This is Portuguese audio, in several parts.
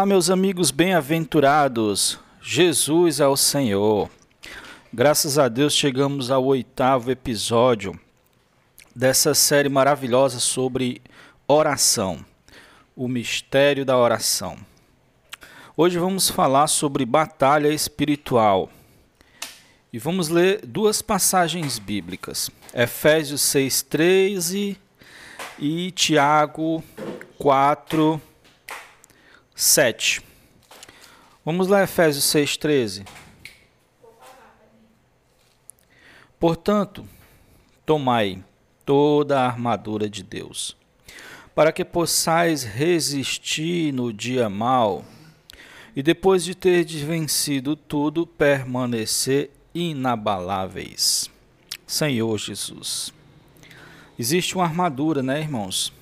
Olá, meus amigos bem-aventurados. Jesus é o Senhor. Graças a Deus chegamos ao oitavo episódio dessa série maravilhosa sobre oração, o mistério da oração. Hoje vamos falar sobre batalha espiritual. E vamos ler duas passagens bíblicas: Efésios 6:13 e Tiago 4 7. Vamos lá, Efésios 6,13. Portanto, tomai toda a armadura de Deus, para que possais resistir no dia mau, e depois de ter vencido tudo, permanecer inabaláveis. Senhor Jesus. Existe uma armadura, né, irmãos?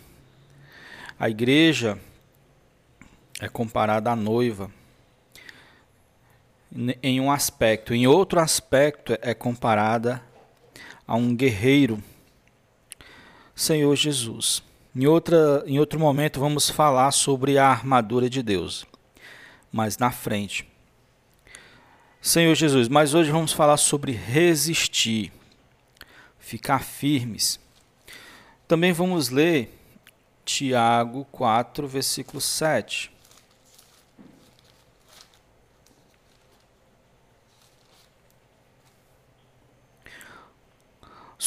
A igreja é comparada à noiva em um aspecto, em outro aspecto é comparada a um guerreiro, Senhor Jesus. Em, outra, em outro momento vamos falar sobre a armadura de Deus, mas na frente. Senhor Jesus, mas hoje vamos falar sobre resistir, ficar firmes. Também vamos ler Tiago 4, versículo 7.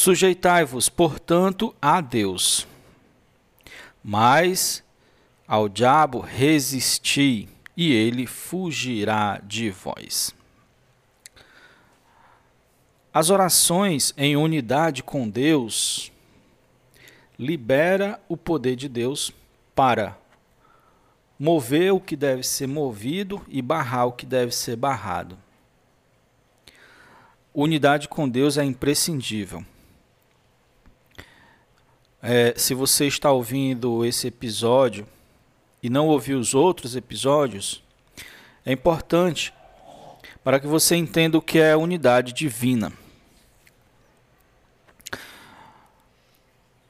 Sujeitai-vos, portanto, a Deus, mas ao diabo resisti, e ele fugirá de vós. As orações em unidade com Deus libera o poder de Deus para mover o que deve ser movido e barrar o que deve ser barrado. Unidade com Deus é imprescindível. É, se você está ouvindo esse episódio e não ouviu os outros episódios, é importante para que você entenda o que é a unidade divina.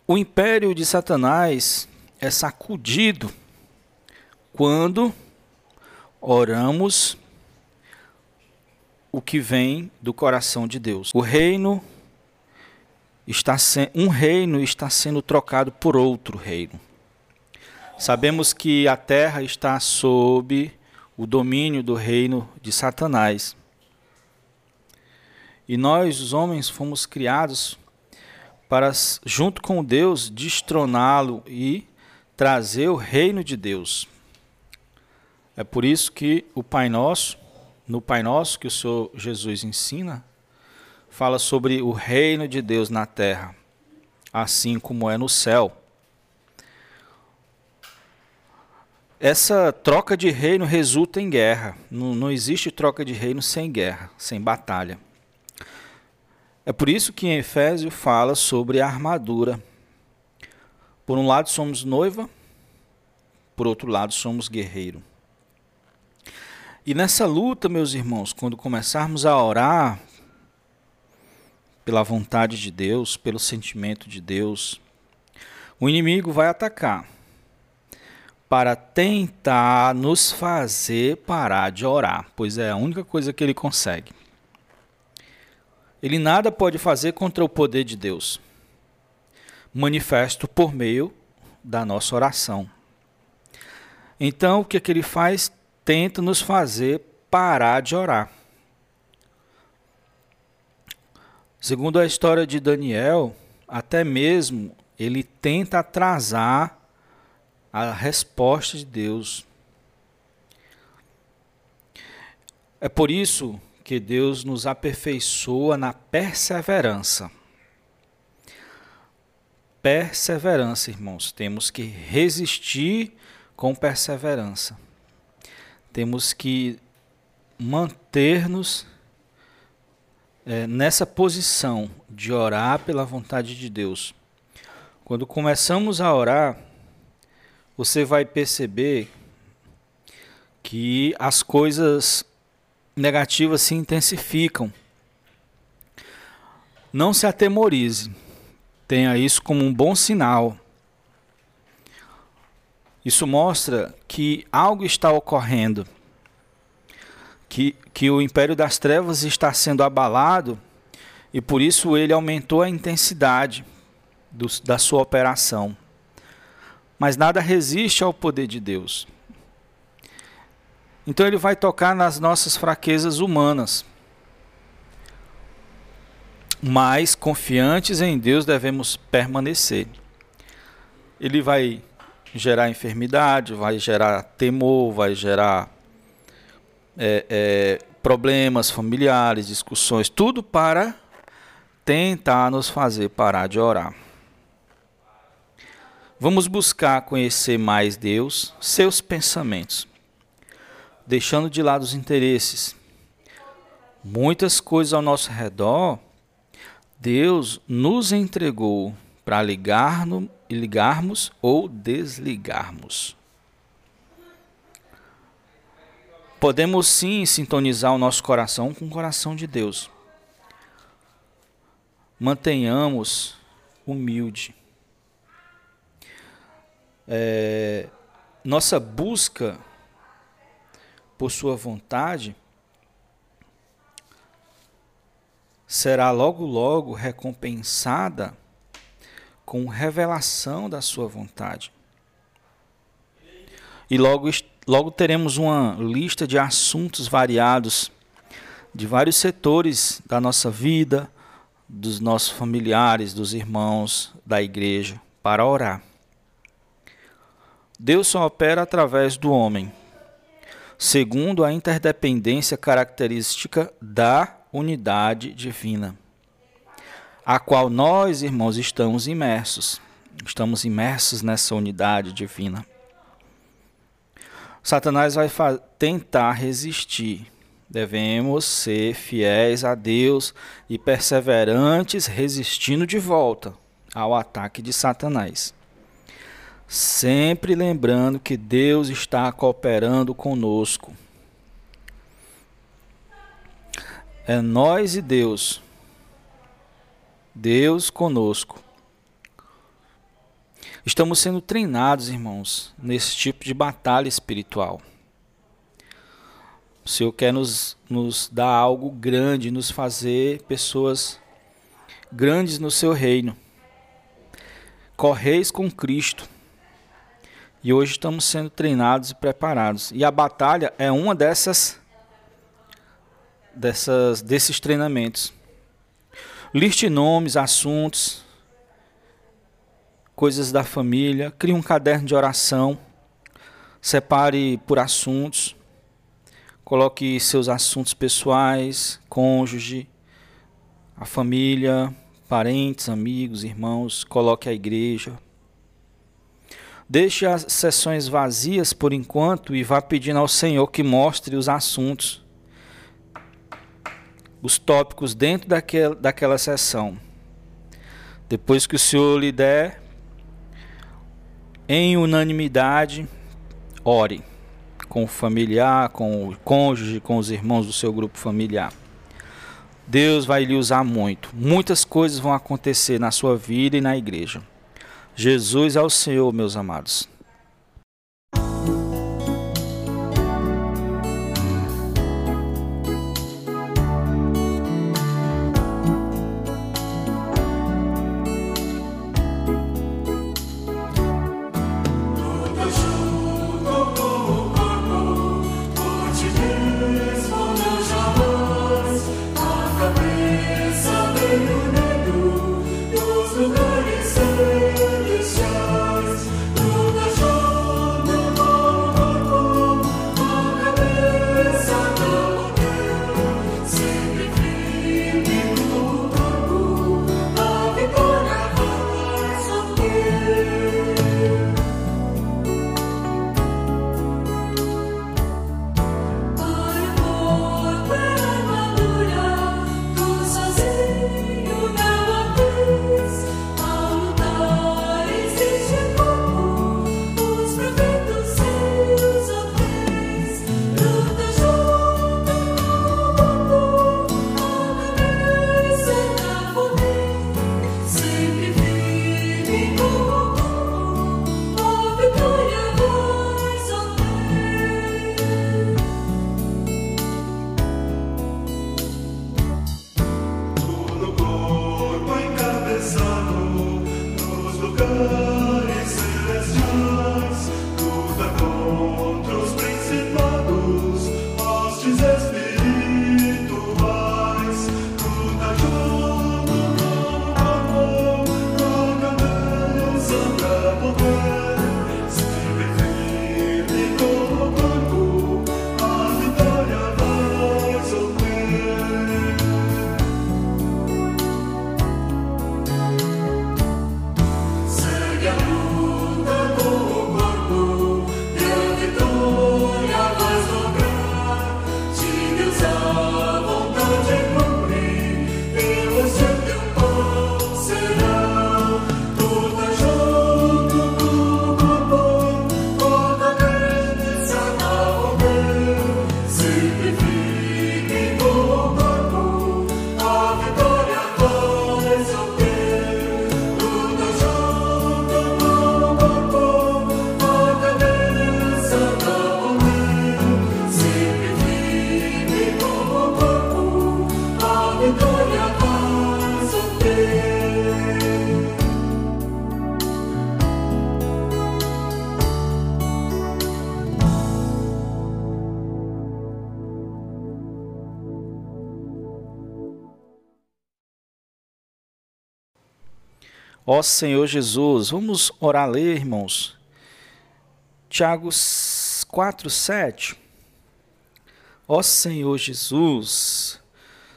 O império de Satanás é sacudido quando oramos o que vem do coração de Deus. O reino está um reino está sendo trocado por outro reino. Sabemos que a terra está sob o domínio do reino de Satanás. E nós, os homens, fomos criados para, junto com Deus, destroná-lo e trazer o reino de Deus. É por isso que o Pai Nosso, no Pai Nosso que o Senhor Jesus ensina, fala sobre o reino de Deus na terra, assim como é no céu. Essa troca de reino resulta em guerra. Não, não existe troca de reino sem guerra, sem batalha. É por isso que em Efésio fala sobre a armadura. Por um lado somos noiva, por outro lado somos guerreiro. E nessa luta, meus irmãos, quando começarmos a orar pela vontade de Deus, pelo sentimento de Deus, o inimigo vai atacar para tentar nos fazer parar de orar, pois é a única coisa que ele consegue. Ele nada pode fazer contra o poder de Deus, manifesto por meio da nossa oração. Então, o que, é que ele faz? Tenta nos fazer parar de orar. Segundo a história de Daniel, até mesmo ele tenta atrasar a resposta de Deus. É por isso que Deus nos aperfeiçoa na perseverança. Perseverança, irmãos, temos que resistir com perseverança. Temos que manter-nos é, nessa posição de orar pela vontade de Deus, quando começamos a orar, você vai perceber que as coisas negativas se intensificam. Não se atemorize, tenha isso como um bom sinal. Isso mostra que algo está ocorrendo, que, que o império das trevas está sendo abalado e por isso ele aumentou a intensidade do, da sua operação. Mas nada resiste ao poder de Deus. Então ele vai tocar nas nossas fraquezas humanas. Mas confiantes em Deus devemos permanecer. Ele vai gerar enfermidade, vai gerar temor, vai gerar é, é, problemas familiares, discussões, tudo para tentar nos fazer parar de orar. Vamos buscar conhecer mais Deus, seus pensamentos, deixando de lado os interesses. Muitas coisas ao nosso redor, Deus nos entregou para ligar ligarmos ou desligarmos. Podemos sim sintonizar o nosso coração com o coração de Deus. Mantenhamos humilde é, nossa busca por Sua vontade será logo, logo recompensada com revelação da Sua vontade. E logo, logo teremos uma lista de assuntos variados de vários setores da nossa vida, dos nossos familiares, dos irmãos, da igreja, para orar. Deus só opera através do homem, segundo a interdependência característica da unidade divina, a qual nós, irmãos, estamos imersos. Estamos imersos nessa unidade divina. Satanás vai tentar resistir. Devemos ser fiéis a Deus e perseverantes, resistindo de volta ao ataque de Satanás sempre lembrando que Deus está cooperando conosco. É nós e Deus. Deus conosco. Estamos sendo treinados, irmãos, nesse tipo de batalha espiritual. O Senhor quer nos, nos dar algo grande, nos fazer pessoas grandes no seu reino. Correis com Cristo. E hoje estamos sendo treinados e preparados. E a batalha é uma dessas, dessas desses treinamentos. Liste nomes, assuntos, coisas da família, crie um caderno de oração, separe por assuntos, coloque seus assuntos pessoais, cônjuge, a família, parentes, amigos, irmãos, coloque a igreja, Deixe as sessões vazias por enquanto e vá pedindo ao Senhor que mostre os assuntos, os tópicos dentro daquela, daquela sessão. Depois que o Senhor lhe der, em unanimidade, ore com o familiar, com o cônjuge, com os irmãos do seu grupo familiar. Deus vai lhe usar muito. Muitas coisas vão acontecer na sua vida e na igreja. Jesus é o Senhor, meus amados. Ó Senhor Jesus, vamos orar ler, irmãos. Tiago 4, 7. Ó Senhor Jesus,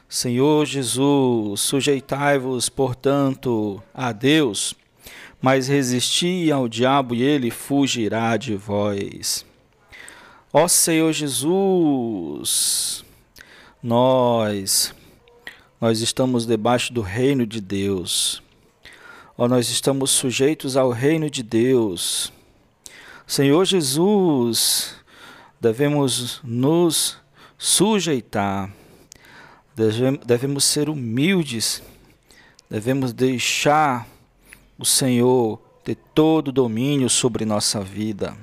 Senhor Jesus, sujeitai-vos, portanto, a Deus, mas resisti ao diabo e ele fugirá de vós. Ó Senhor Jesus, nós nós estamos debaixo do reino de Deus. Ó, nós estamos sujeitos ao reino de Deus. Senhor Jesus, devemos nos sujeitar, devemos ser humildes, devemos deixar o Senhor ter todo o domínio sobre nossa vida.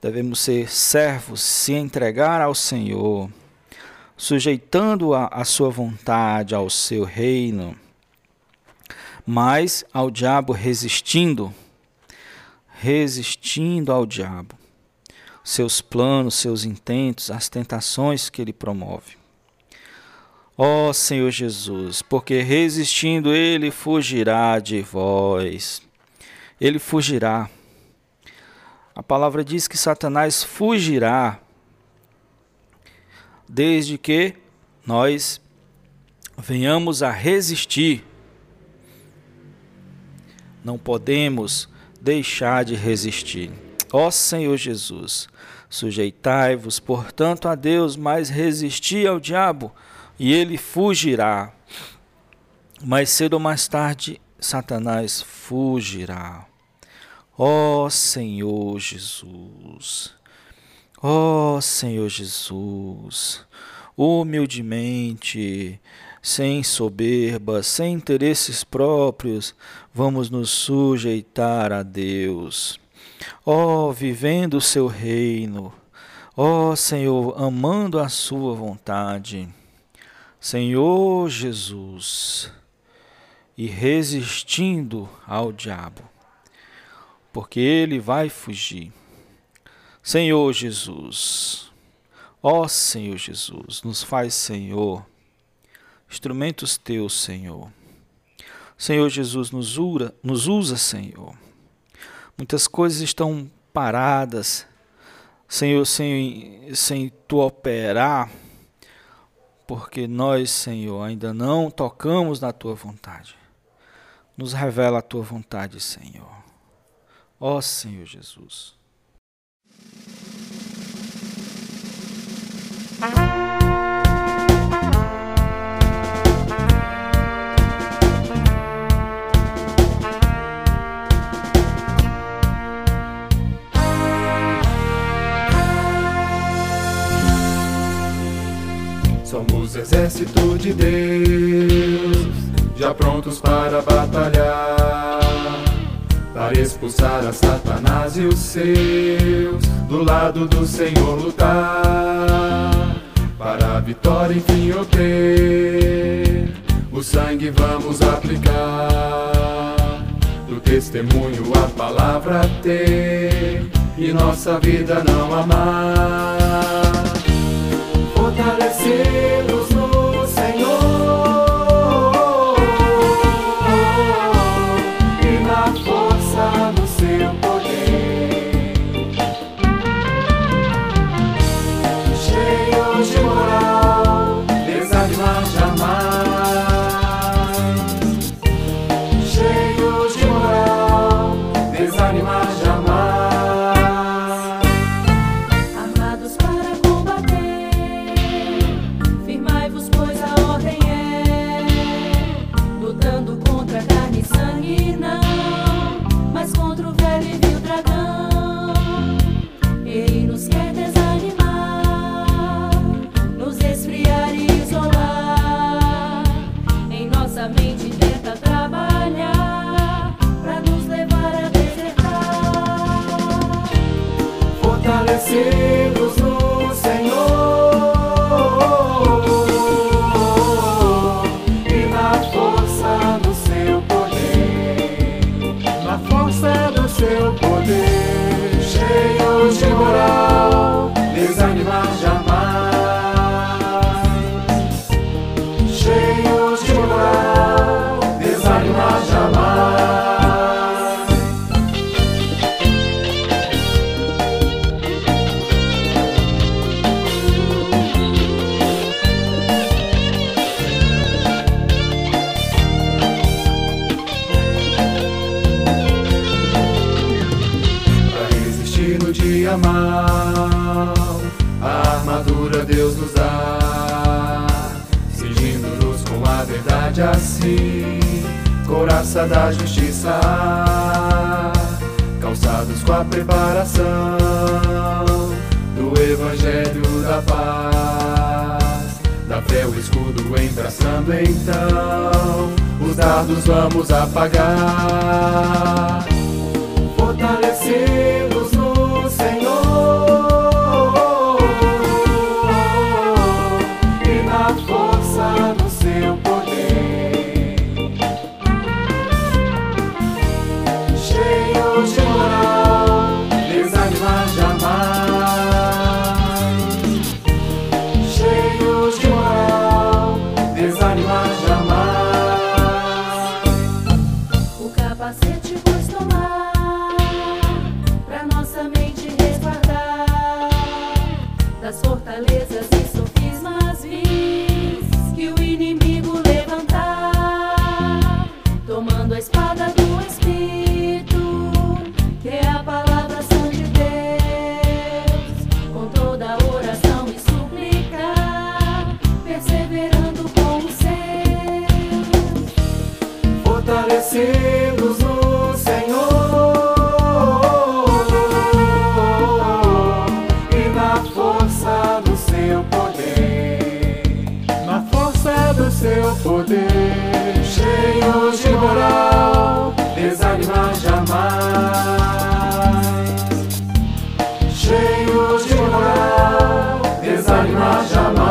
Devemos ser servos, se entregar ao Senhor, sujeitando a, a sua vontade ao seu reino mas ao diabo resistindo, resistindo ao diabo, seus planos, seus intentos, as tentações que ele promove. Ó Senhor Jesus, porque resistindo ele fugirá de vós. Ele fugirá. A palavra diz que Satanás fugirá desde que nós venhamos a resistir não podemos deixar de resistir. Ó Senhor Jesus, sujeitai-vos, portanto, a Deus, mas resisti ao diabo, e ele fugirá. Mais cedo ou mais tarde, Satanás fugirá. Ó Senhor Jesus, ó Senhor Jesus, humildemente, sem soberba, sem interesses próprios, vamos nos sujeitar a Deus. Ó, oh, vivendo o seu reino, ó oh, Senhor, amando a sua vontade. Senhor Jesus, e resistindo ao diabo, porque ele vai fugir. Senhor Jesus, ó Senhor Jesus, nos faz Senhor instrumentos teus, Senhor. Senhor Jesus, nos, ura, nos usa, Senhor. Muitas coisas estão paradas, Senhor, sem, sem tu operar, porque nós, Senhor, ainda não tocamos na tua vontade. Nos revela a tua vontade, Senhor. Ó Senhor Jesus. Somos exército de Deus, já prontos para batalhar, para expulsar a Satanás e os seus, do lado do Senhor lutar, para a vitória enfim obter. O sangue vamos aplicar, do testemunho a palavra ter, e nossa vida não amar fortalecidos nossa mente da justiça, calçados com a preparação do Evangelho da paz. Da fé o escudo embraçando então, os dardos vamos apagar. jamais.